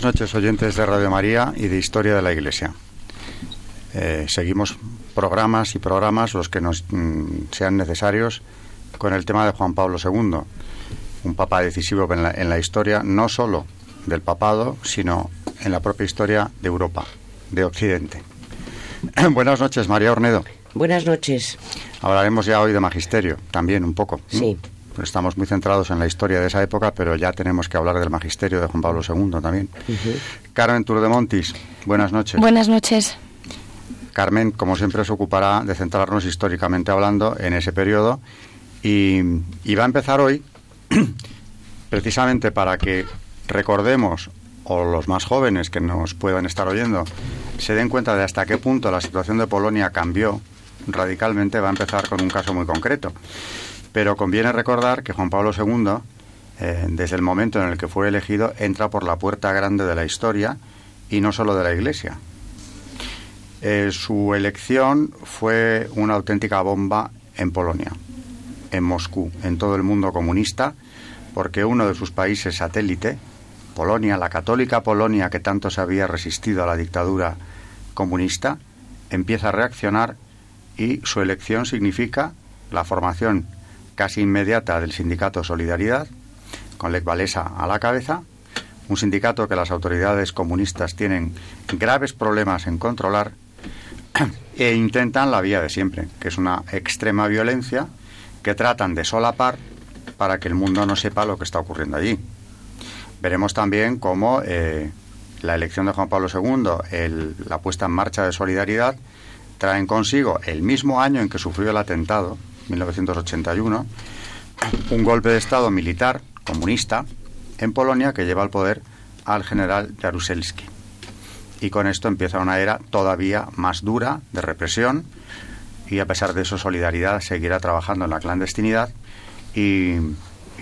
Buenas noches, oyentes de Radio María y de Historia de la Iglesia. Eh, seguimos programas y programas los que nos mm, sean necesarios con el tema de Juan Pablo II, un papa decisivo en la, en la historia no solo del papado, sino en la propia historia de Europa, de Occidente. Buenas noches, María Ornedo. Buenas noches. Hablaremos ya hoy de magisterio, también un poco. Sí. Estamos muy centrados en la historia de esa época, pero ya tenemos que hablar del magisterio de Juan Pablo II también. Carmen Turdemontis, buenas noches. Buenas noches. Carmen, como siempre, se ocupará de centrarnos históricamente hablando en ese periodo y, y va a empezar hoy precisamente para que recordemos, o los más jóvenes que nos puedan estar oyendo, se den cuenta de hasta qué punto la situación de Polonia cambió radicalmente, va a empezar con un caso muy concreto. Pero conviene recordar que Juan Pablo II, eh, desde el momento en el que fue elegido, entra por la puerta grande de la historia y no solo de la Iglesia. Eh, su elección fue una auténtica bomba en Polonia, en Moscú, en todo el mundo comunista, porque uno de sus países satélite, Polonia, la católica Polonia que tanto se había resistido a la dictadura comunista, empieza a reaccionar y su elección significa la formación casi inmediata del sindicato Solidaridad, con Lech Walesa a la cabeza, un sindicato que las autoridades comunistas tienen graves problemas en controlar e intentan la vía de siempre, que es una extrema violencia que tratan de solapar para que el mundo no sepa lo que está ocurriendo allí. Veremos también cómo eh, la elección de Juan Pablo II, el, la puesta en marcha de Solidaridad, traen consigo el mismo año en que sufrió el atentado, 1981, un golpe de Estado militar comunista en Polonia que lleva al poder al general Jaruzelski. Y con esto empieza una era todavía más dura de represión y a pesar de eso Solidaridad seguirá trabajando en la clandestinidad y,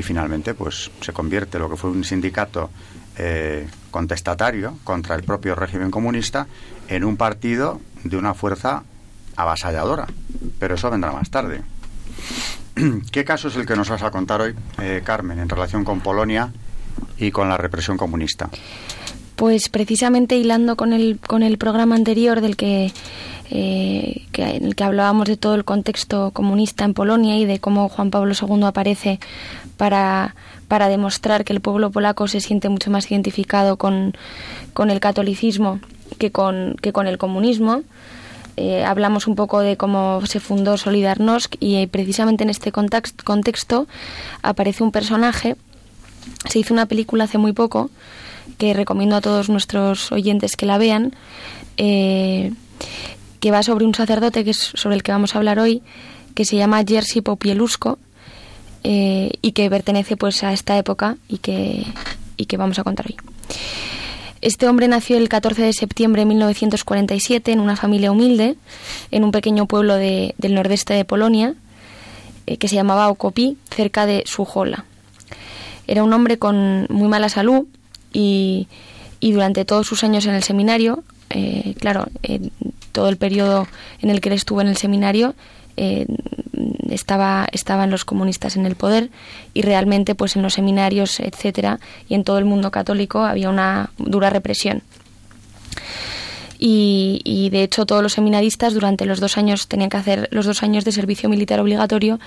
finalmente pues se convierte lo que fue un sindicato eh, contestatario contra el propio régimen comunista en un partido de una fuerza avasalladora. Pero eso vendrá más tarde. ¿Qué caso es el que nos vas a contar hoy, eh, Carmen, en relación con Polonia y con la represión comunista? Pues precisamente hilando con el, con el programa anterior del que, eh, que, en el que hablábamos de todo el contexto comunista en Polonia y de cómo Juan Pablo II aparece para, para demostrar que el pueblo polaco se siente mucho más identificado con, con el catolicismo que con, que con el comunismo. Eh, hablamos un poco de cómo se fundó Solidarnosc y eh, precisamente en este context, contexto aparece un personaje, se hizo una película hace muy poco, que recomiendo a todos nuestros oyentes que la vean, eh, que va sobre un sacerdote, que es sobre el que vamos a hablar hoy, que se llama Jerzy Popielusko eh, y que pertenece pues a esta época y que, y que vamos a contar hoy. Este hombre nació el 14 de septiembre de 1947 en una familia humilde, en un pequeño pueblo de, del nordeste de Polonia, eh, que se llamaba Okopi, cerca de Sujola. Era un hombre con muy mala salud y, y durante todos sus años en el seminario, eh, claro, eh, todo el periodo en el que él estuvo en el seminario, eh, estaba estaban los comunistas en el poder y realmente pues en los seminarios etcétera y en todo el mundo católico había una dura represión. Y, de hecho todos los seminaristas durante los dos años tenían que hacer los dos años de servicio militar obligatorio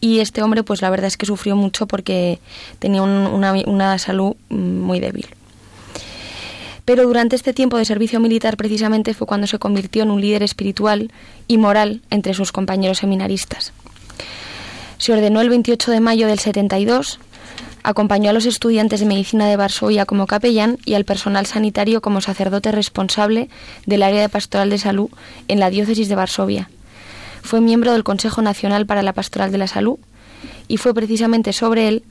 y este hombre pues la verdad es que sufrió mucho porque tenía un, una, una salud muy débil pero durante este tiempo de servicio militar precisamente fue cuando se convirtió en un líder espiritual y moral entre sus compañeros seminaristas. Se ordenó el 28 de mayo del 72 Acompañó a los estudiantes de medicina de Varsovia como capellán y al personal sanitario como sacerdote responsable del área de pastoral de salud en la diócesis de Varsovia. Fue miembro del Consejo Nacional para la Pastoral de la Salud y fue precisamente sobre él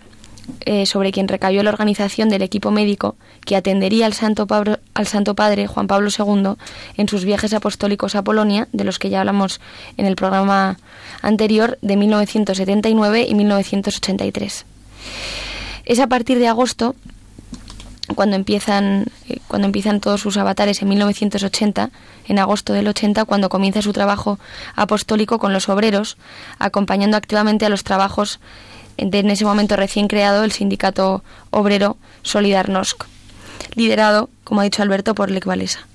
eh, sobre quien recayó la organización del equipo médico que atendería al Santo, al Santo Padre Juan Pablo II en sus viajes apostólicos a Polonia, de los que ya hablamos en el programa anterior, de 1979 y 1983. Es a partir de agosto cuando empiezan eh, cuando empiezan todos sus avatares en 1980, en agosto del 80, cuando comienza su trabajo apostólico con los obreros, acompañando activamente a los trabajos en ese momento recién creado el sindicato obrero Solidarnosc, liderado, como ha dicho Alberto, por Lech Walesa.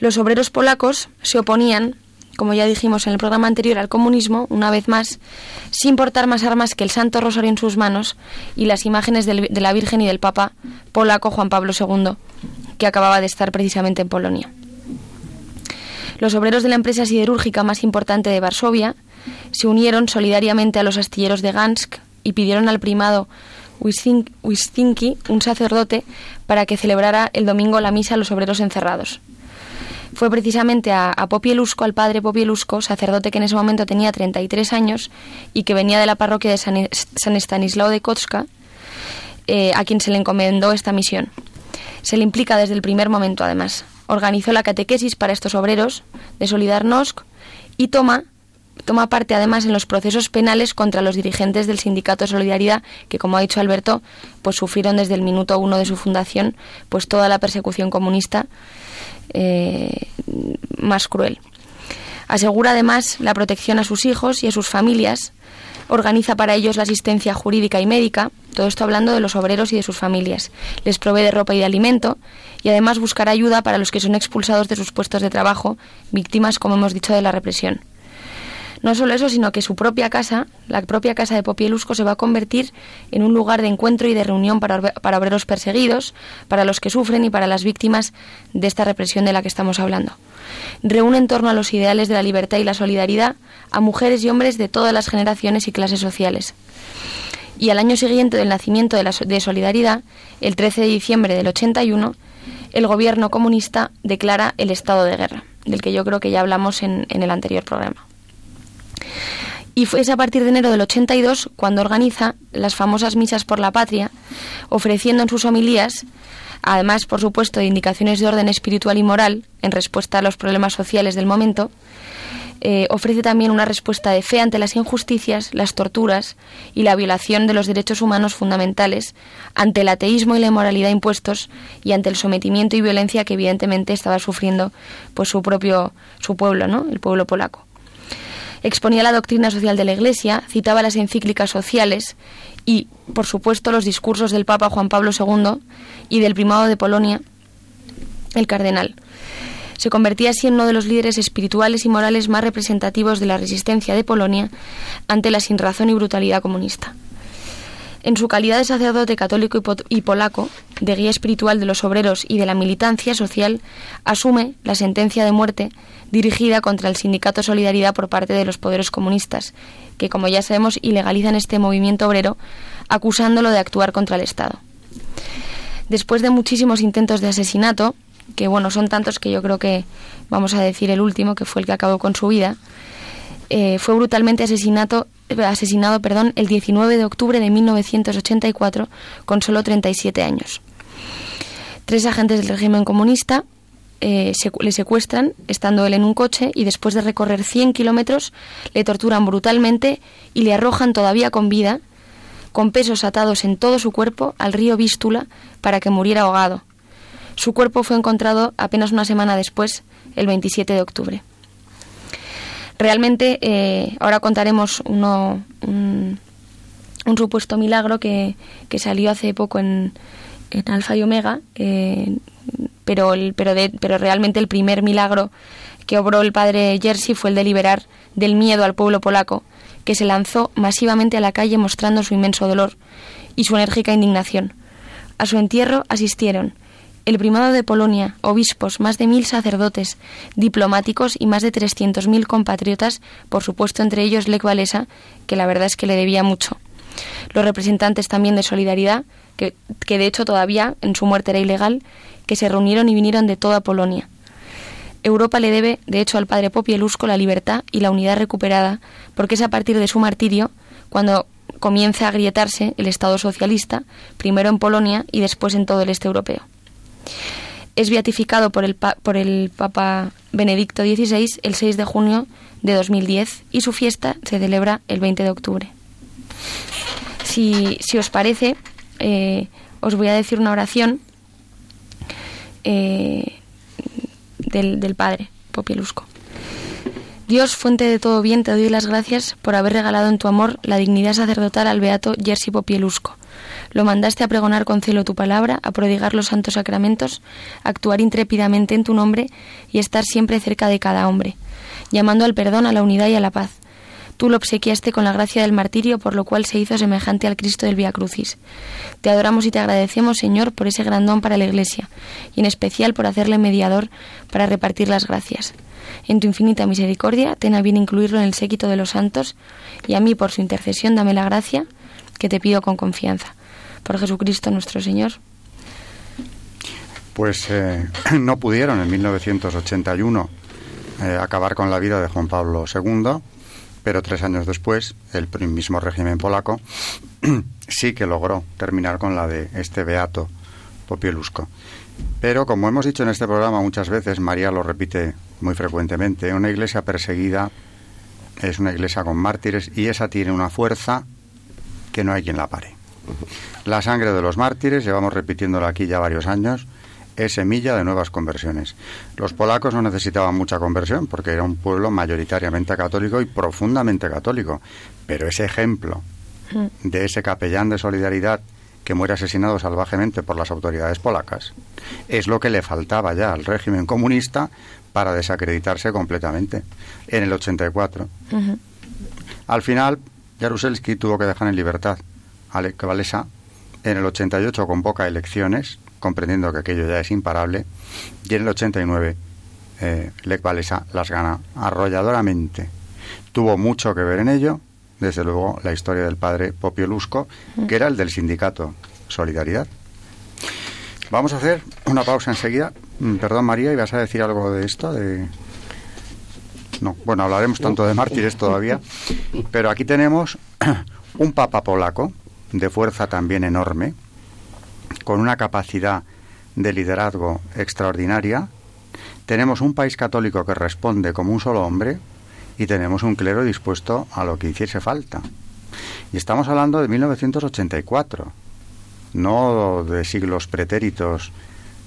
Los obreros polacos se oponían como ya dijimos en el programa anterior, al comunismo, una vez más, sin portar más armas que el Santo Rosario en sus manos y las imágenes de la Virgen y del Papa polaco Juan Pablo II, que acababa de estar precisamente en Polonia. Los obreros de la empresa siderúrgica más importante de Varsovia se unieron solidariamente a los astilleros de Gansk y pidieron al primado Wistinki, un sacerdote, para que celebrara el domingo la misa a los obreros encerrados fue precisamente a, a Popielusco, al padre Popielusco, sacerdote que en ese momento tenía 33 años y que venía de la parroquia de San, San Estanislao de Kotska, eh, a quien se le encomendó esta misión. Se le implica desde el primer momento, además. Organizó la catequesis para estos obreros de Solidarnosc y toma toma parte además en los procesos penales contra los dirigentes del sindicato Solidaridad que como ha dicho Alberto pues sufrieron desde el minuto uno de su fundación pues toda la persecución comunista eh, más cruel. Asegura además la protección a sus hijos y a sus familias, organiza para ellos la asistencia jurídica y médica, todo esto hablando de los obreros y de sus familias, les provee de ropa y de alimento y además buscará ayuda para los que son expulsados de sus puestos de trabajo, víctimas, como hemos dicho, de la represión. No solo eso, sino que su propia casa, la propia casa de Popielusco, se va a convertir en un lugar de encuentro y de reunión para, para obreros perseguidos, para los que sufren y para las víctimas de esta represión de la que estamos hablando. Reúne en torno a los ideales de la libertad y la solidaridad a mujeres y hombres de todas las generaciones y clases sociales. Y al año siguiente del nacimiento de, la, de Solidaridad, el 13 de diciembre del 81, el gobierno comunista declara el estado de guerra, del que yo creo que ya hablamos en, en el anterior programa. Y fue a partir de enero del 82 cuando organiza las famosas misas por la patria, ofreciendo en sus homilías, además, por supuesto, de indicaciones de orden espiritual y moral en respuesta a los problemas sociales del momento, eh, ofrece también una respuesta de fe ante las injusticias, las torturas y la violación de los derechos humanos fundamentales, ante el ateísmo y la inmoralidad impuestos y ante el sometimiento y violencia que evidentemente estaba sufriendo pues su propio su pueblo, ¿no? El pueblo polaco exponía la doctrina social de la Iglesia, citaba las encíclicas sociales y, por supuesto, los discursos del Papa Juan Pablo II y del primado de Polonia, el cardenal. Se convertía así en uno de los líderes espirituales y morales más representativos de la resistencia de Polonia ante la sinrazón y brutalidad comunista. En su calidad de sacerdote católico y polaco, de guía espiritual de los obreros y de la militancia social, asume la sentencia de muerte dirigida contra el sindicato Solidaridad por parte de los poderes comunistas, que como ya sabemos ilegalizan este movimiento obrero acusándolo de actuar contra el Estado. Después de muchísimos intentos de asesinato, que bueno, son tantos que yo creo que vamos a decir el último, que fue el que acabó con su vida, eh, fue brutalmente asesinato, asesinado perdón, el 19 de octubre de 1984 con solo 37 años. Tres agentes del régimen comunista eh, le secuestran estando él en un coche y después de recorrer 100 kilómetros le torturan brutalmente y le arrojan todavía con vida, con pesos atados en todo su cuerpo, al río Vístula para que muriera ahogado. Su cuerpo fue encontrado apenas una semana después, el 27 de octubre. Realmente, eh, ahora contaremos uno, un, supuesto milagro que, que, salió hace poco en, en Alfa y Omega, pero, el, pero, de, pero realmente el primer milagro que obró el padre Jersey fue el de liberar del miedo al pueblo polaco, que se lanzó masivamente a la calle mostrando su inmenso dolor y su enérgica indignación. A su entierro asistieron el primado de Polonia, obispos, más de mil sacerdotes, diplomáticos y más de trescientos mil compatriotas, por supuesto entre ellos Lech Walesa, que la verdad es que le debía mucho. los representantes también de Solidaridad, que, que de hecho todavía en su muerte era ilegal, que se reunieron y vinieron de toda Polonia. Europa le debe, de hecho, al padre Popielusco la libertad y la unidad recuperada, porque es a partir de su martirio cuando comienza a agrietarse el Estado socialista, primero en Polonia y después en todo el este europeo. Es beatificado por el, por el Papa Benedicto XVI el 6 de junio de 2010 y su fiesta se celebra el 20 de octubre. Si, os parece, eh, os voy a decir una oración eh, del, del Padre Popielusco. Dios, fuente de todo bien, te doy las gracias por haber regalado en tu amor la dignidad sacerdotal al beato Jerzy Popielusco. Lo mandaste a pregonar con celo tu palabra, a prodigar los santos sacramentos, a actuar intrépidamente en tu nombre y estar siempre cerca de cada hombre, llamando al perdón, a la unidad y a la paz. Tú lo obsequiaste con la gracia del martirio, por lo cual se hizo semejante al Cristo del Via Crucis. Te adoramos y te agradecemos, Señor, por ese gran don para la Iglesia, y en especial por hacerle mediador para repartir las gracias. En tu infinita misericordia, ten a bien incluirlo en el séquito de los santos, y a mí, por su intercesión, dame la gracia que te pido con confianza. Por Jesucristo nuestro Señor. Pues eh, no pudieron en 1981 eh, acabar con la vida de Juan Pablo II pero tres años después, el mismo régimen polaco sí que logró terminar con la de este beato Popielusco. Pero como hemos dicho en este programa muchas veces, María lo repite muy frecuentemente, una iglesia perseguida es una iglesia con mártires y esa tiene una fuerza que no hay quien la pare. La sangre de los mártires, llevamos repitiéndolo aquí ya varios años, es semilla de nuevas conversiones. Los polacos no necesitaban mucha conversión porque era un pueblo mayoritariamente católico y profundamente católico, pero ese ejemplo mm. de ese capellán de solidaridad que muere asesinado salvajemente por las autoridades polacas es lo que le faltaba ya al régimen comunista para desacreditarse completamente en el 84. Al final, Jaruzelski tuvo que dejar en libertad a Lech Walesa. En el 88 convoca elecciones comprendiendo que aquello ya es imparable, y en el 89 eh, Lech Walesa las gana arrolladoramente. Tuvo mucho que ver en ello, desde luego, la historia del padre Popio Lusco, que era el del sindicato Solidaridad. Vamos a hacer una pausa enseguida. Mm, perdón, María, ¿ibas a decir algo de esto? De... No, bueno, hablaremos tanto de mártires todavía, pero aquí tenemos un papa polaco de fuerza también enorme, con una capacidad de liderazgo extraordinaria, tenemos un país católico que responde como un solo hombre y tenemos un clero dispuesto a lo que hiciese falta. Y estamos hablando de 1984, no de siglos pretéritos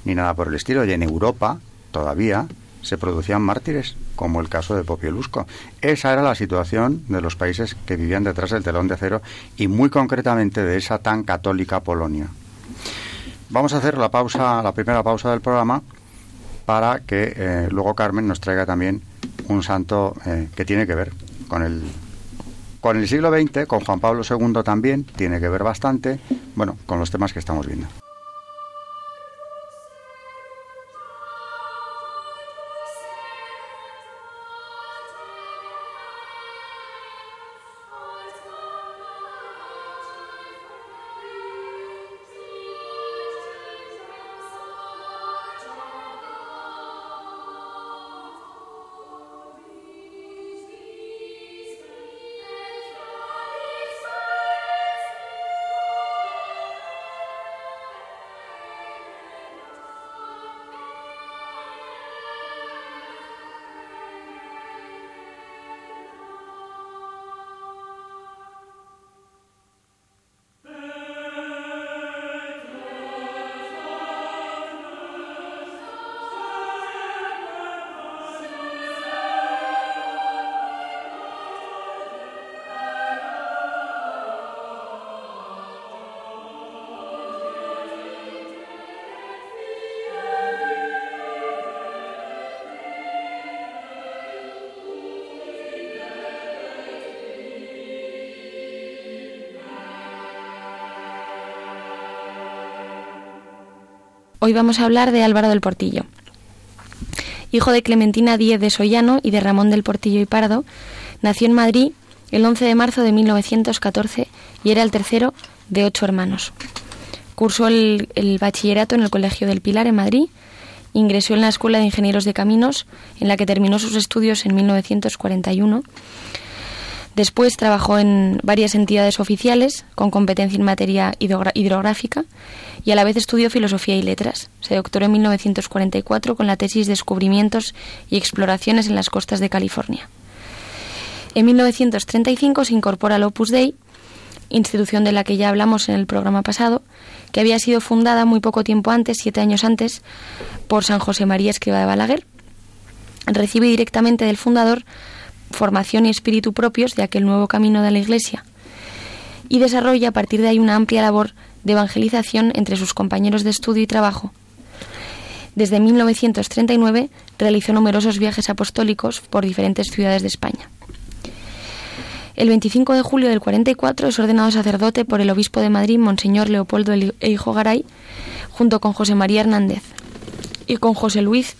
ni nada por el estilo. Y en Europa todavía se producían mártires, como el caso de Popielusco. Esa era la situación de los países que vivían detrás del telón de acero y muy concretamente de esa tan católica Polonia. Vamos a hacer la pausa, la primera pausa del programa para que eh, luego Carmen nos traiga también un santo eh, que tiene que ver con el con el siglo XX, con Juan Pablo II también, tiene que ver bastante, bueno, con los temas que estamos viendo. Hoy vamos a hablar de Álvaro del Portillo. Hijo de Clementina Díez de Sollano y de Ramón del Portillo y Pardo, nació en Madrid el 11 de marzo de 1914 y era el tercero de ocho hermanos. Cursó el, bachillerato en el Colegio del Pilar en Madrid, ingresó en la Escuela de Ingenieros de Caminos, en la que terminó sus estudios en 1941. Después trabajó en varias entidades oficiales con competencia en materia hidrográfica y a la vez estudió filosofía y letras. Se doctoró en 1944 con la tesis Descubrimientos y exploraciones en las costas de California. En 1935 se incorpora al Opus Dei institución de la que ya hablamos en el programa pasado, que había sido fundada muy poco tiempo antes, siete años antes, por San José María Escriba de Balaguer. Recibe directamente del fundador formación y espíritu propios de aquel nuevo camino de la Iglesia y desarrolla a partir de ahí una amplia labor de evangelización entre sus compañeros de estudio y trabajo. Desde 1939 realizó numerosos viajes apostólicos por diferentes ciudades de España. El 25 de julio del 44 es ordenado sacerdote por el obispo de Madrid, Monseñor Leopoldo e Hijo Garay, junto con José María Hernández y con José Luis,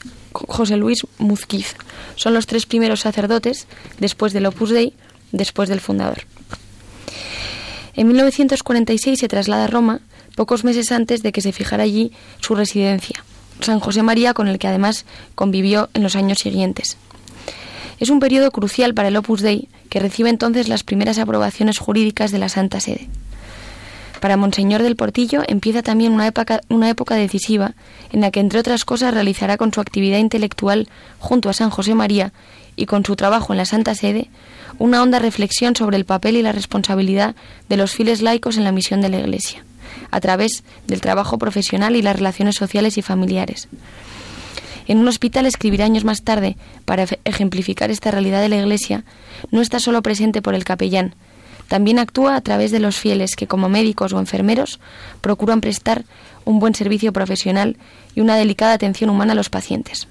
José Luis Muzquiz. Son los tres primeros sacerdotes después del Opus Dei, después del fundador. En 1946 se traslada a Roma, pocos meses antes de que se fijara allí su residencia, San José María, con el que además convivió en los años siguientes. Es un periodo crucial para el Opus Dei, que recibe entonces las primeras aprobaciones jurídicas de la Santa Sede. Para Monseñor del Portillo empieza también una época, decisiva en la que, entre otras cosas, realizará con su actividad intelectual junto a San José María y con su trabajo en la Santa Sede una honda reflexión sobre el papel y la responsabilidad de los fieles laicos en la misión de la Iglesia, a través del trabajo profesional y las relaciones sociales y familiares. En un hospital escribirá años más tarde, para ejemplificar esta realidad de la Iglesia, no está solo presente por el capellán, también actúa a través de los fieles que, como médicos o enfermeros, procuran prestar un buen servicio profesional y una delicada atención humana a los pacientes.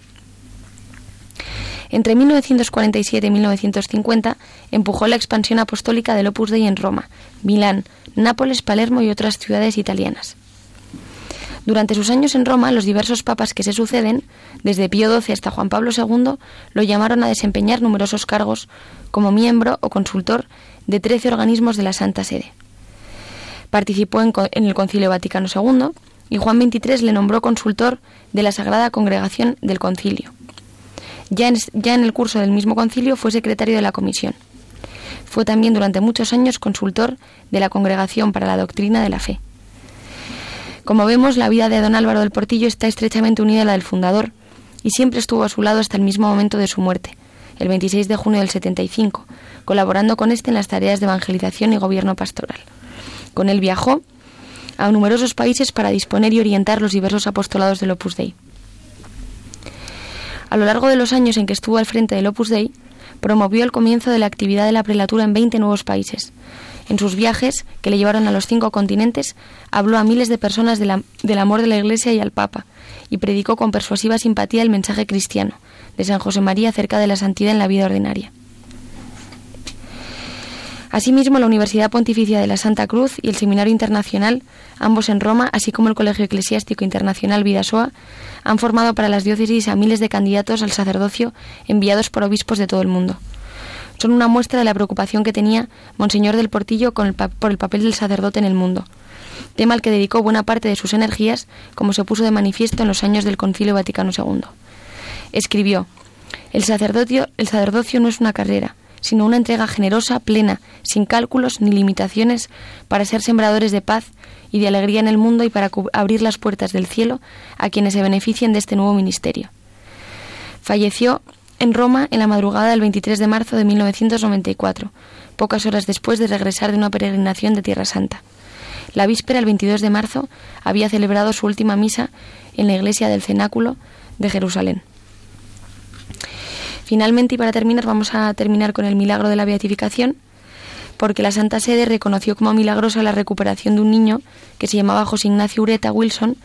Entre 1947 y 1950 empujó la expansión apostólica del Opus Dei en Roma, Milán, Nápoles, Palermo y otras ciudades italianas. Durante sus años en Roma, los diversos papas que se suceden, desde Pío XII hasta Juan Pablo II, lo llamaron a desempeñar numerosos cargos como miembro o consultor de trece organismos de la Santa Sede. Participó en, el Concilio Vaticano II y Juan XXIII le nombró consultor de la Sagrada Congregación del Concilio. Ya en, el curso del mismo concilio fue secretario de la comisión. Fue también durante muchos años consultor de la Congregación para la Doctrina de la Fe. Como vemos, la vida de don Álvaro del Portillo está estrechamente unida a la del fundador y siempre estuvo a su lado hasta el mismo momento de su muerte, el 26 de junio del 75, colaborando con éste en las tareas de evangelización y gobierno pastoral. Con él viajó a numerosos países para disponer y orientar los diversos apostolados del Opus Dei. A lo largo de los años en que estuvo al frente del Opus Dei, promovió el comienzo de la actividad de la prelatura en 20 nuevos países, en sus viajes, que le llevaron a los cinco continentes, habló a miles de personas del amor de la Iglesia y al Papa, y predicó con persuasiva simpatía el mensaje cristiano de San José María acerca de la santidad en la vida ordinaria. Asimismo, la Universidad Pontificia de la Santa Cruz y el Seminario Internacional, ambos en Roma, así como el Colegio Eclesiástico Internacional Vidasoa, han formado para las diócesis a miles de candidatos al sacerdocio enviados por obispos de todo el mundo son una muestra de la preocupación que tenía Monseñor del Portillo con el por el papel del sacerdote en el mundo, tema al que dedicó buena parte de sus energías, como se puso de manifiesto en los años del Concilio Vaticano II. Escribió, el sacerdocio, el sacerdocio no es una carrera, sino una entrega generosa, plena, sin cálculos ni limitaciones, para ser sembradores de paz y de alegría en el mundo y para abrir las puertas del cielo a quienes se beneficien de este nuevo ministerio. Falleció en Roma en la madrugada del 23 de marzo de 1994, pocas horas después de regresar de una peregrinación de Tierra Santa. La víspera, el 22 de marzo, había celebrado su última misa en la iglesia del Cenáculo de Jerusalén. Finalmente, y para terminar, vamos a terminar con el milagro de la beatificación, porque la Santa Sede reconoció como milagrosa la recuperación de un niño que se llamaba José Ignacio Ureta Wilson,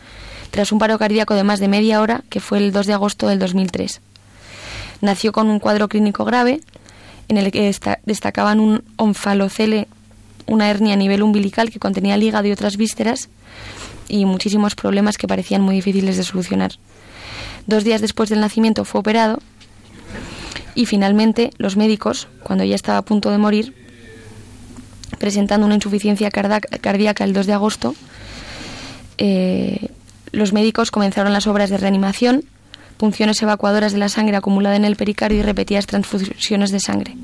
tras un paro cardíaco de más de media hora, que fue el 2 de agosto del 2003. Nació con un cuadro clínico grave en el que destacaban un onfalocele, una hernia a nivel umbilical que contenía hígado y otras vísceras y muchísimos problemas que parecían muy difíciles de solucionar. Dos días después del nacimiento fue operado y finalmente los médicos, cuando ya estaba a punto de morir, presentando una insuficiencia cardíaca el 2 de agosto, eh, los médicos comenzaron las obras de reanimación, punciones evacuadoras de la sangre acumulada en el pericardio y repetidas transfusiones de sangre.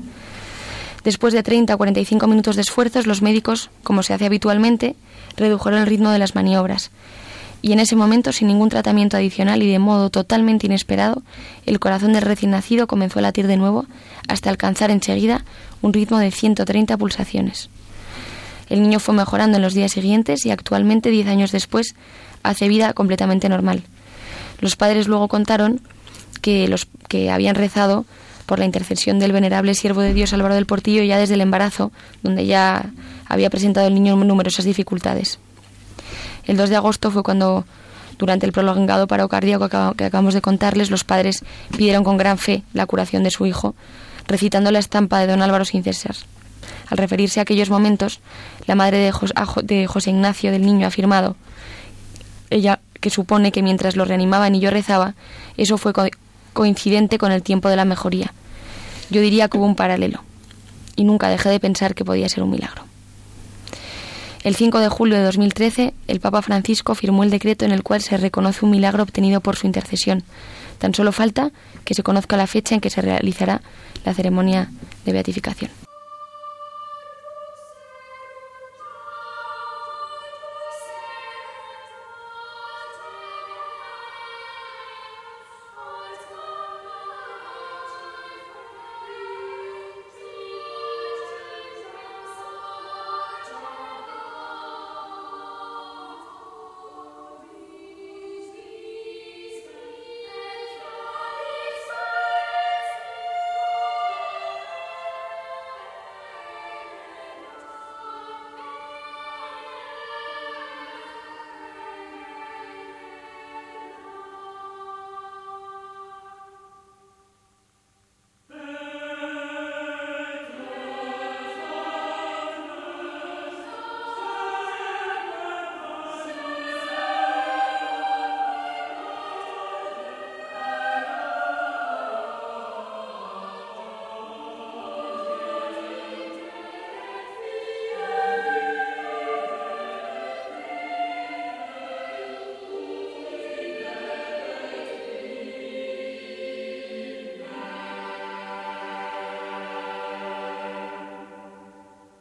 Después de 30 o 45 minutos de esfuerzos, los médicos, como se hace habitualmente, redujeron el ritmo de las maniobras. Y en ese momento, sin ningún tratamiento adicional y de modo totalmente inesperado, el corazón del recién nacido comenzó a latir de nuevo hasta alcanzar enseguida un ritmo de 130 pulsaciones. El niño fue mejorando en los días siguientes y actualmente, diez años después, hace vida completamente normal. Los padres luego contaron que los que habían rezado por la intercesión del venerable siervo de Dios Álvaro del Portillo ya desde el embarazo, donde ya había presentado el niño numerosas dificultades. El 2 de agosto fue cuando, durante el prolongado paro cardíaco que acabamos de contarles, los padres pidieron con gran fe la curación de su hijo, recitando la estampa de don Álvaro sin cesar. Al referirse a aquellos momentos, la madre de, José Ignacio del niño ha afirmado, ella que supone que mientras lo reanimaban y yo rezaba, eso fue coincidente con el tiempo de la mejoría. Yo diría que hubo un paralelo, y nunca dejé de pensar que podía ser un milagro. El 5 de julio de 2013, el Papa Francisco firmó el decreto en el cual se reconoce un milagro obtenido por su intercesión. Tan solo falta que se conozca la fecha en que se realizará la ceremonia de beatificación.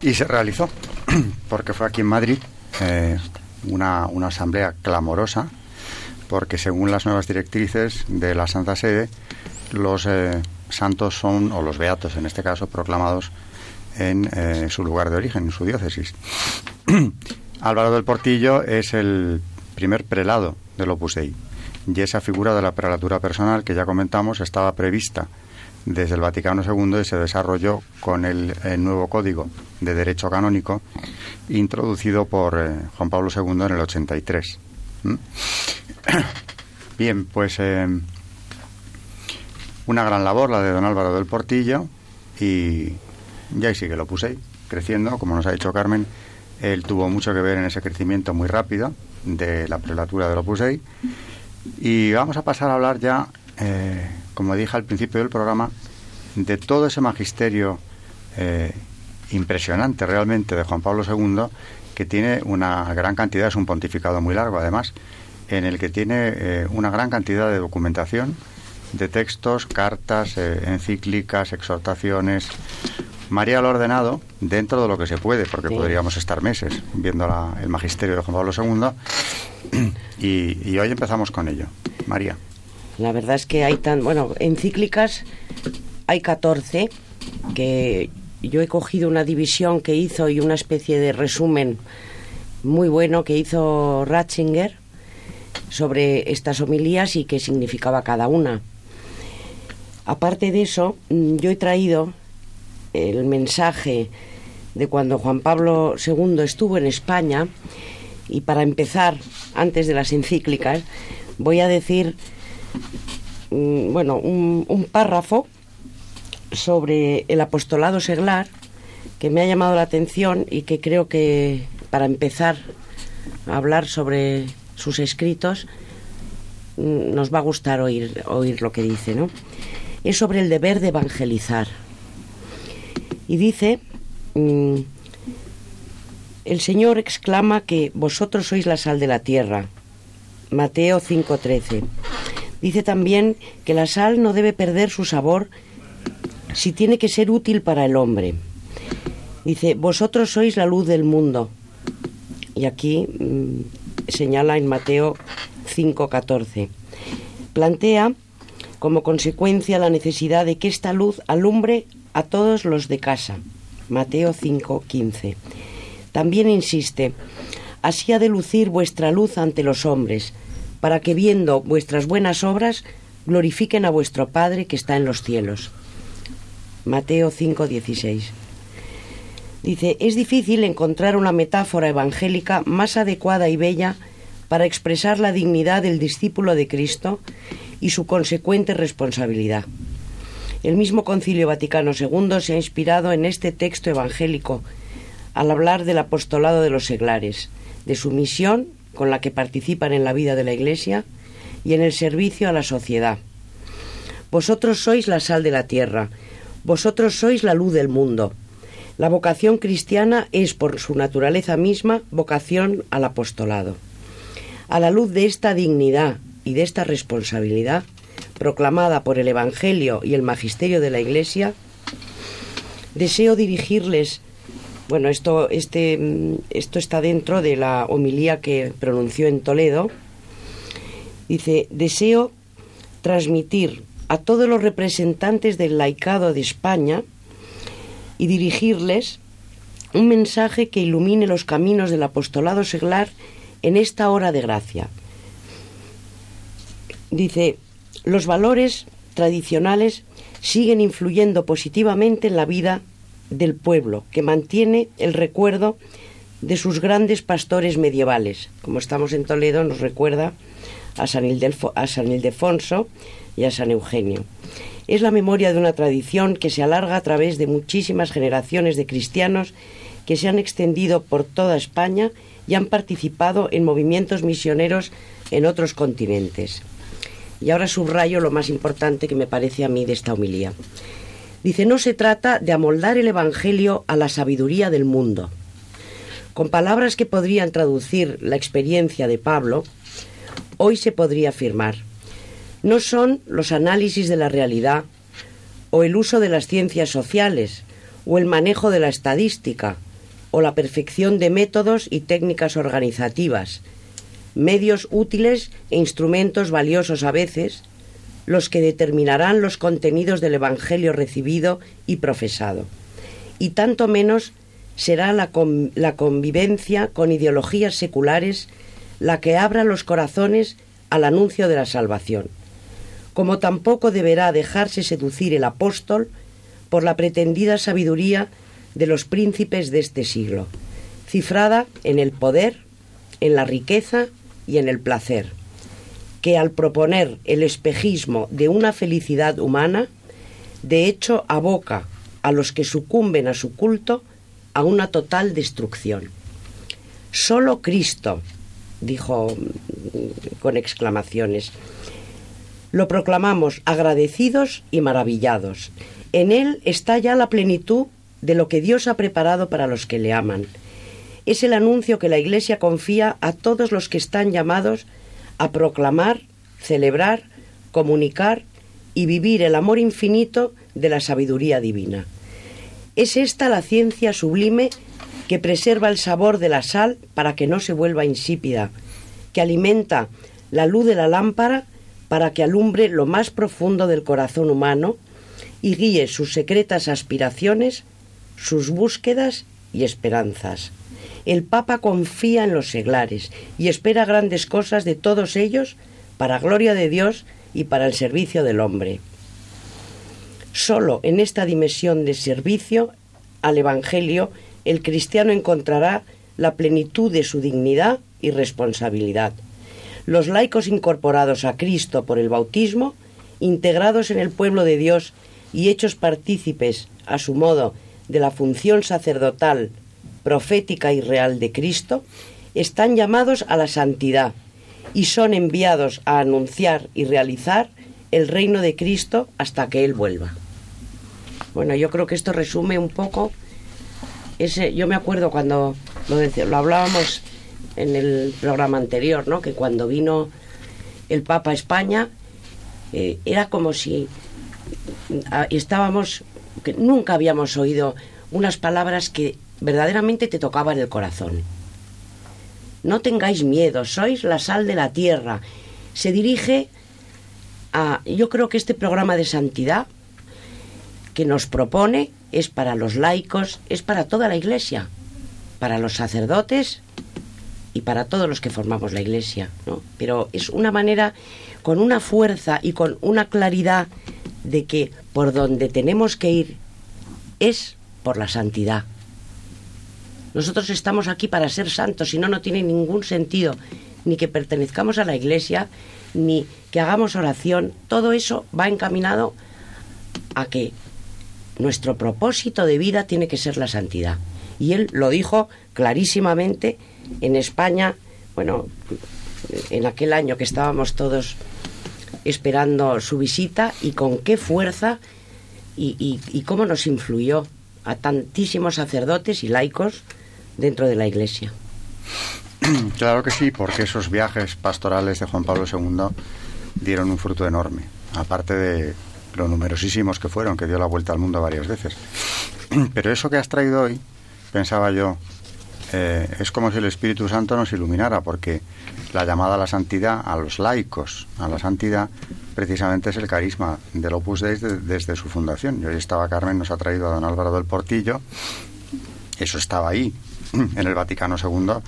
Y se realizó, porque fue aquí en Madrid eh, una, una asamblea clamorosa, porque según las nuevas directrices de la Santa Sede, los eh, santos son, o los beatos en este caso, proclamados en eh, su lugar de origen, en su diócesis. Álvaro del Portillo es el primer prelado del Opus Dei y esa figura de la prelatura personal que ya comentamos estaba prevista desde el Vaticano II y se desarrolló con el, nuevo Código de Derecho Canónico introducido por eh, Juan Pablo II en el 83. Bien, pues eh, una gran labor la de don Álvaro del Portillo y ya ahí sigue lo puse creciendo, como nos ha dicho Carmen, él tuvo mucho que ver en ese crecimiento muy rápido de la prelatura del Opus Dei. Y vamos a pasar a hablar ya eh, como dije al principio del programa, de todo ese magisterio eh, impresionante realmente de Juan Pablo II, que tiene una gran cantidad, es un pontificado muy largo además, en el que tiene eh, una gran cantidad de documentación, de textos, cartas, encíclicas, exhortaciones. María lo ha ordenado dentro de lo que se puede, porque podríamos estar meses viendo el magisterio de Juan Pablo II. y hoy empezamos con ello. María. La verdad es que hay tan, bueno, encíclicas hay 14 que yo he cogido una división que hizo y una especie de resumen muy bueno que hizo Ratzinger sobre estas homilías y qué significaba cada una. Aparte de eso, mm, yo he traído el mensaje de cuando Juan Pablo II estuvo en España y para empezar, antes de las encíclicas, voy a decir Mm, bueno, un, párrafo sobre el apostolado seglar que me ha llamado la atención y que creo que para empezar a hablar sobre sus escritos mm, nos va a gustar oír, oír lo que dice, ¿no? Es sobre el deber de evangelizar. Y dice, mm, el Señor exclama que vosotros sois la sal de la tierra. Mateo 5:13. Dice también que la sal no debe perder su sabor si tiene que ser útil para el hombre. Dice, vosotros sois la luz del mundo. Y aquí mm, señala en Mateo 5:14. Plantea como consecuencia la necesidad de que esta luz alumbre a todos los de casa. Mateo 5:15. También insiste, así ha de lucir vuestra luz ante los hombres, para que viendo vuestras buenas obras glorifiquen a vuestro Padre que está en los cielos. Mateo 5:16. Dice, es difícil encontrar una metáfora evangélica más adecuada y bella para expresar la dignidad del discípulo de Cristo y su consecuente responsabilidad. El mismo Concilio Vaticano II se ha inspirado en este texto evangélico al hablar del apostolado de los seglares, de su misión con la que participan en la vida de la Iglesia y en el servicio a la sociedad. Vosotros sois la sal de la tierra, vosotros sois la luz del mundo. La vocación cristiana es, por su naturaleza misma, vocación al apostolado. A la luz de esta dignidad y de esta responsabilidad, proclamada por el Evangelio y el Magisterio de la Iglesia, deseo dirigirles, bueno, esto, este, esto está dentro de la homilía que pronunció en Toledo, dice, deseo transmitir a todos los representantes del laicado de España y dirigirles un mensaje que ilumine los caminos del apostolado seglar en esta hora de gracia. Dice, los valores tradicionales siguen influyendo positivamente en la vida del pueblo, que mantiene el recuerdo de sus grandes pastores medievales. Como estamos en Toledo, nos recuerda a San, Ildefonso y a San Eugenio. Es la memoria de una tradición que se alarga a través de muchísimas generaciones de cristianos que se han extendido por toda España y han participado en movimientos misioneros en otros continentes. Y ahora subrayo lo más importante que me parece a mí de esta homilía. Dice, no se trata de amoldar el Evangelio a la sabiduría del mundo. Con palabras que podrían traducir la experiencia de Pablo, hoy se podría afirmar, no son los análisis de la realidad o el uso de las ciencias sociales o el manejo de la estadística o la perfección de métodos y técnicas organizativas, medios útiles e instrumentos valiosos a veces, los que determinarán los contenidos del Evangelio recibido y profesado. Y tanto menos será la, convivencia con ideologías seculares la que abra los corazones al anuncio de la salvación. Como tampoco deberá dejarse seducir el apóstol por la pretendida sabiduría de los príncipes de este siglo, cifrada en el poder, en la riqueza y en el placer, que al proponer el espejismo de una felicidad humana, de hecho aboca a los que sucumben a su culto a una total destrucción. Solo Cristo, dijo con exclamaciones, lo proclamamos agradecidos y maravillados. En Él está ya la plenitud de lo que Dios ha preparado para los que le aman es el anuncio que la Iglesia confía a todos los que están llamados a proclamar, celebrar, comunicar y vivir el amor infinito de la sabiduría divina. Es esta la ciencia sublime que preserva el sabor de la sal para que no se vuelva insípida, que alimenta la luz de la lámpara para que alumbre lo más profundo del corazón humano y guíe sus secretas aspiraciones, sus búsquedas y esperanzas el Papa confía en los seglares y espera grandes cosas de todos ellos para gloria de Dios y para el servicio del hombre. Solo en esta dimensión de servicio al Evangelio el cristiano encontrará la plenitud de su dignidad y responsabilidad. Los laicos incorporados a Cristo por el bautismo, integrados en el pueblo de Dios y hechos partícipes, a su modo, de la función sacerdotal profética y real de Cristo, están llamados a la santidad y son enviados a anunciar y realizar el reino de Cristo hasta que Él vuelva. Bueno, yo creo que esto resume un poco ese. Yo me acuerdo cuando lo, lo hablábamos en el programa anterior, ¿no? Que cuando vino el Papa a España eh, era como si ah, estábamos, que nunca habíamos oído unas palabras que verdaderamente te tocaban el corazón. No tengáis miedo, sois la sal de la tierra. Se dirige a, yo creo que este programa de santidad que nos propone es para los laicos, es para toda la iglesia, para los sacerdotes y para todos los que formamos la iglesia, ¿no? Pero es una manera con una fuerza y con una claridad de que por donde tenemos que ir es por la santidad. Nosotros estamos aquí para ser santos, si no, no tiene ningún sentido ni que pertenezcamos a la iglesia, ni que hagamos oración. Todo eso va encaminado a que nuestro propósito de vida tiene que ser la santidad. Y él lo dijo clarísimamente en España, bueno, en aquel año que estábamos todos esperando su visita y con qué fuerza y, cómo nos influyó a tantísimos sacerdotes y laicos dentro de la Iglesia. Claro que sí, porque esos viajes pastorales de Juan Pablo II dieron un fruto enorme, aparte de lo numerosísimos que fueron, que dio la vuelta al mundo varias veces. Pero eso que has traído hoy, pensaba yo, eh, es como si el Espíritu Santo nos iluminara, porque la llamada a la santidad, a los laicos, a la santidad, precisamente es el carisma del Opus Dei desde, su fundación. Y hoy estaba Carmen, nos ha traído a don Álvaro del Portillo, eso estaba ahí, en el Vaticano II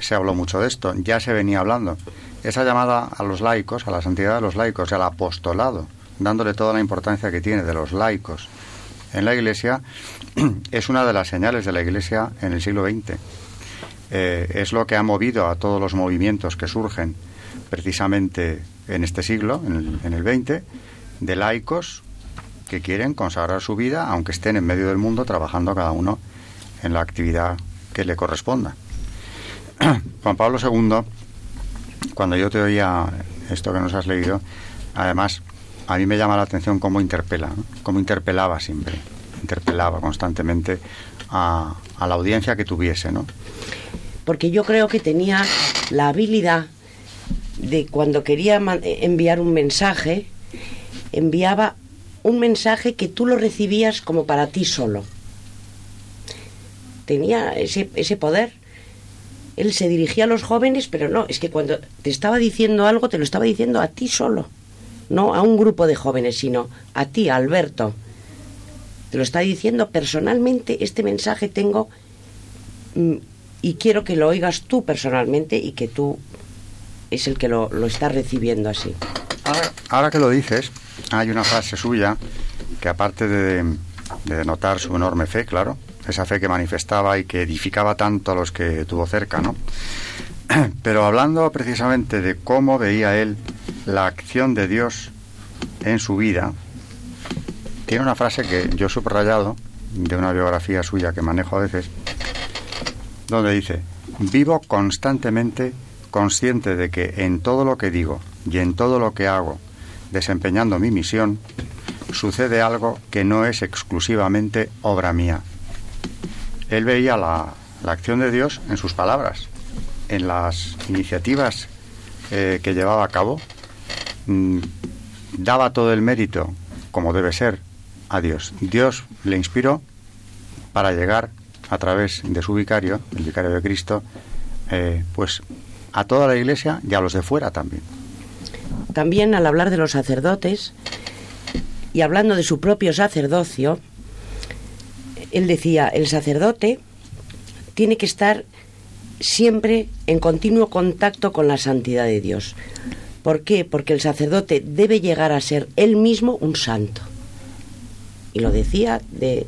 se habló mucho de esto, ya se venía hablando. Esa llamada a los laicos, a la santidad de los laicos, al apostolado, dándole toda la importancia que tiene de los laicos en la Iglesia, es una de las señales de la Iglesia en el siglo XX. Eh, es lo que ha movido a todos los movimientos que surgen precisamente en este siglo, en el, 20, de laicos que quieren consagrar su vida, aunque estén en medio del mundo trabajando cada uno en la actividad que le corresponda. Juan Pablo II, cuando yo te oía esto que nos has leído, además, a mí me llama la atención cómo interpela, cómo interpelaba siempre, interpelaba constantemente a, la audiencia que tuviese, ¿no? porque yo creo que tenía la habilidad de cuando quería enviar un mensaje, enviaba un mensaje que tú lo recibías como para ti solo. Tenía ese, ese poder. Él se dirigía a los jóvenes, pero no, es que cuando te estaba diciendo algo, te lo estaba diciendo a ti solo. No a un grupo de jóvenes, sino a ti, Alberto. Te lo está diciendo personalmente, este mensaje tengo mm, y quiero que lo oigas tú personalmente y que tú es el que lo, lo estás recibiendo así. Ahora, que lo dices, hay una frase suya que aparte de, de denotar su enorme fe, claro, esa fe que manifestaba y que edificaba tanto a los que tuvo cerca, ¿no? Pero hablando precisamente de cómo veía él la acción de Dios en su vida, tiene una frase que yo he subrayado de una biografía suya que manejo a veces, donde dice, vivo constantemente consciente de que en todo lo que digo y en todo lo que hago, desempeñando mi misión, sucede algo que no es exclusivamente obra mía. Él veía la, acción de Dios en sus palabras, en las iniciativas eh, que llevaba a cabo, mm, daba todo el mérito, como debe ser, a Dios. Dios le inspiró para llegar a través de su vicario, el vicario de Cristo, eh, pues a toda la iglesia y a los de fuera también. También al hablar de los sacerdotes y hablando de su propio sacerdocio, él decía, el sacerdote tiene que estar siempre en continuo contacto con la santidad de Dios. ¿Por qué? Porque el sacerdote debe llegar a ser él mismo un santo. Y lo decía de,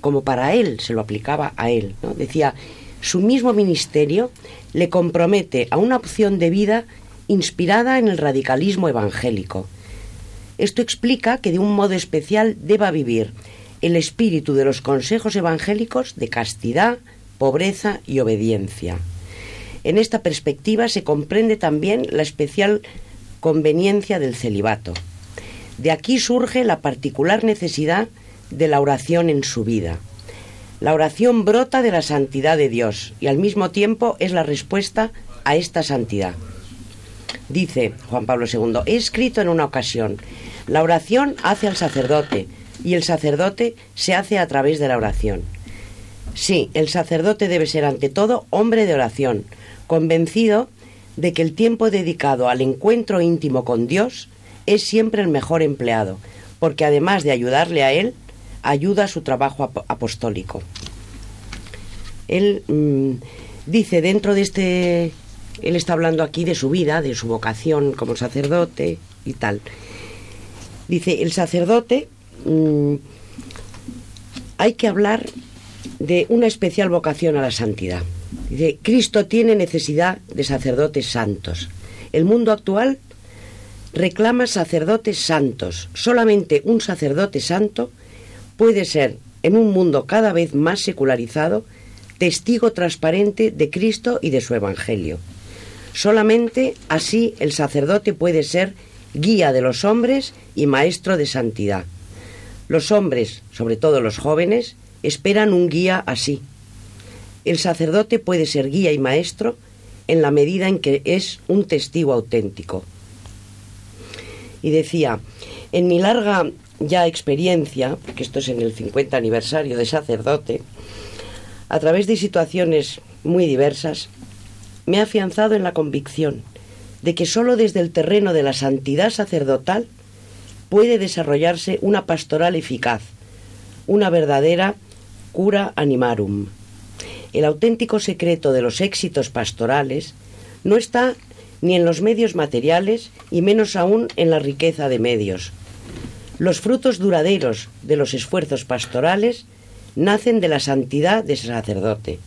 como para él, se lo aplicaba a él. ¿no? Decía, su mismo ministerio le compromete a una opción de vida inspirada en el radicalismo evangélico. Esto explica que de un modo especial deba vivir el espíritu de los consejos evangélicos de castidad, pobreza y obediencia. En esta perspectiva se comprende también la especial conveniencia del celibato. De aquí surge la particular necesidad de la oración en su vida. La oración brota de la santidad de Dios y al mismo tiempo es la respuesta a esta santidad. Dice Juan Pablo II, he escrito en una ocasión, la oración hace al sacerdote y el sacerdote se hace a través de la oración. Sí, el sacerdote debe ser ante todo hombre de oración, convencido de que el tiempo dedicado al encuentro íntimo con Dios es siempre el mejor empleado, porque además de ayudarle a Él, ayuda a su trabajo apostólico. Él mm, dice dentro de este, él está hablando aquí de su vida, de su vocación como sacerdote y tal. Dice, el sacerdote mm, hay que hablar de una especial vocación a la santidad. Dice, Cristo tiene necesidad de sacerdotes santos. El mundo actual reclama sacerdotes santos. Solamente un sacerdote santo puede ser, en un mundo cada vez más secularizado, testigo transparente de Cristo y de su Evangelio. Solamente así el sacerdote puede ser guía de los hombres y maestro de santidad. Los hombres, sobre todo los jóvenes, esperan un guía así. El sacerdote puede ser guía y maestro en la medida en que es un testigo auténtico. Y decía, en mi larga ya experiencia, porque esto es en el 50 aniversario de sacerdote, a través de situaciones muy diversas, me he afianzado en la convicción de que sólo desde el terreno de la santidad sacerdotal puede desarrollarse una pastoral eficaz, una verdadera cura animarum. El auténtico secreto de los éxitos pastorales no está ni en los medios materiales y menos aún en la riqueza de medios, los frutos duraderos de los esfuerzos pastorales nacen de la santidad de ese sacerdote.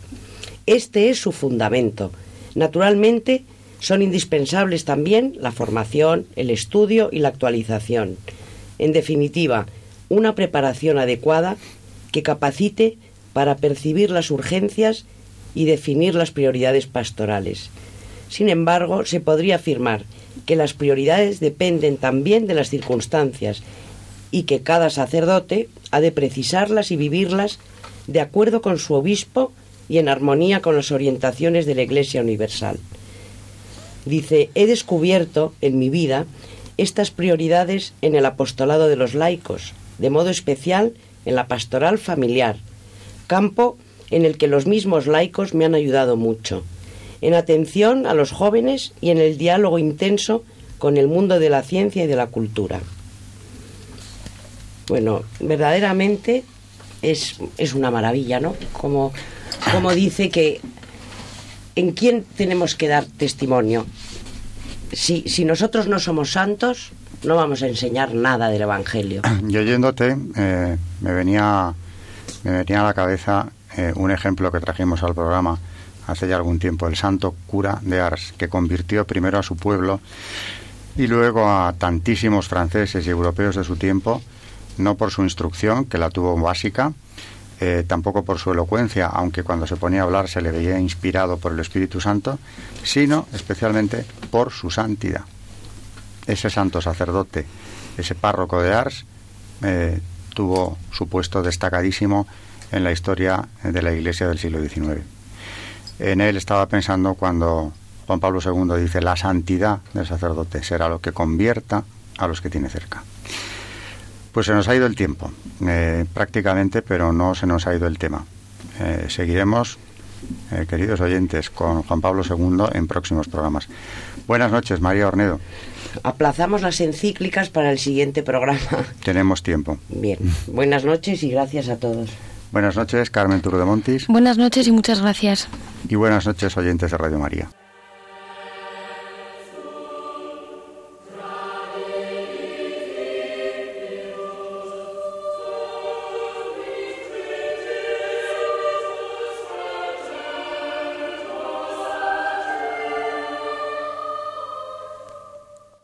Este es su fundamento. Naturalmente, son indispensables también la formación, el estudio y la actualización. En definitiva, una preparación adecuada que capacite para percibir las urgencias y definir las prioridades pastorales. Sin embargo, se podría afirmar que las prioridades dependen también de las circunstancias y que cada sacerdote ha de precisarlas y vivirlas de acuerdo con su obispo y en armonía con las orientaciones de la Iglesia Universal. Dice, he descubierto en mi vida estas prioridades en el apostolado de los laicos, de modo especial en la pastoral familiar, campo en el que los mismos laicos me han ayudado mucho, en atención a los jóvenes y en el diálogo intenso con el mundo de la ciencia y de la cultura. Bueno, verdaderamente es, una maravilla, ¿no? Como, como dice que en quién tenemos que dar testimonio. Si, si nosotros no somos santos, no vamos a enseñar nada del Evangelio. Y oyéndote, eh, me, venía, me venía a la cabeza eh, un ejemplo que trajimos al programa hace ya algún tiempo, el santo cura de Ars, que convirtió primero a su pueblo y luego a tantísimos franceses y europeos de su tiempo no por su instrucción, que la tuvo básica, eh, tampoco por su elocuencia, aunque cuando se ponía a hablar se le veía inspirado por el Espíritu Santo, sino especialmente por su santidad. Ese santo sacerdote, ese párroco de Ars, eh, tuvo su puesto destacadísimo en la historia de la Iglesia del siglo XIX. En él estaba pensando cuando Juan Pablo II dice, la santidad del sacerdote será lo que convierta a los que tiene cerca. Pues se nos ha ido el tiempo, eh, prácticamente, pero no se nos ha ido el tema. Eh, seguiremos, queridos oyentes, con Juan Pablo II en próximos programas. Buenas noches, María Ornedo. Aplazamos las encíclicas para el siguiente programa. Tenemos tiempo. Bien, buenas noches y gracias a todos. Buenas noches, Carmen Turdemontis. Buenas noches y muchas gracias. Y buenas noches, oyentes de Radio María.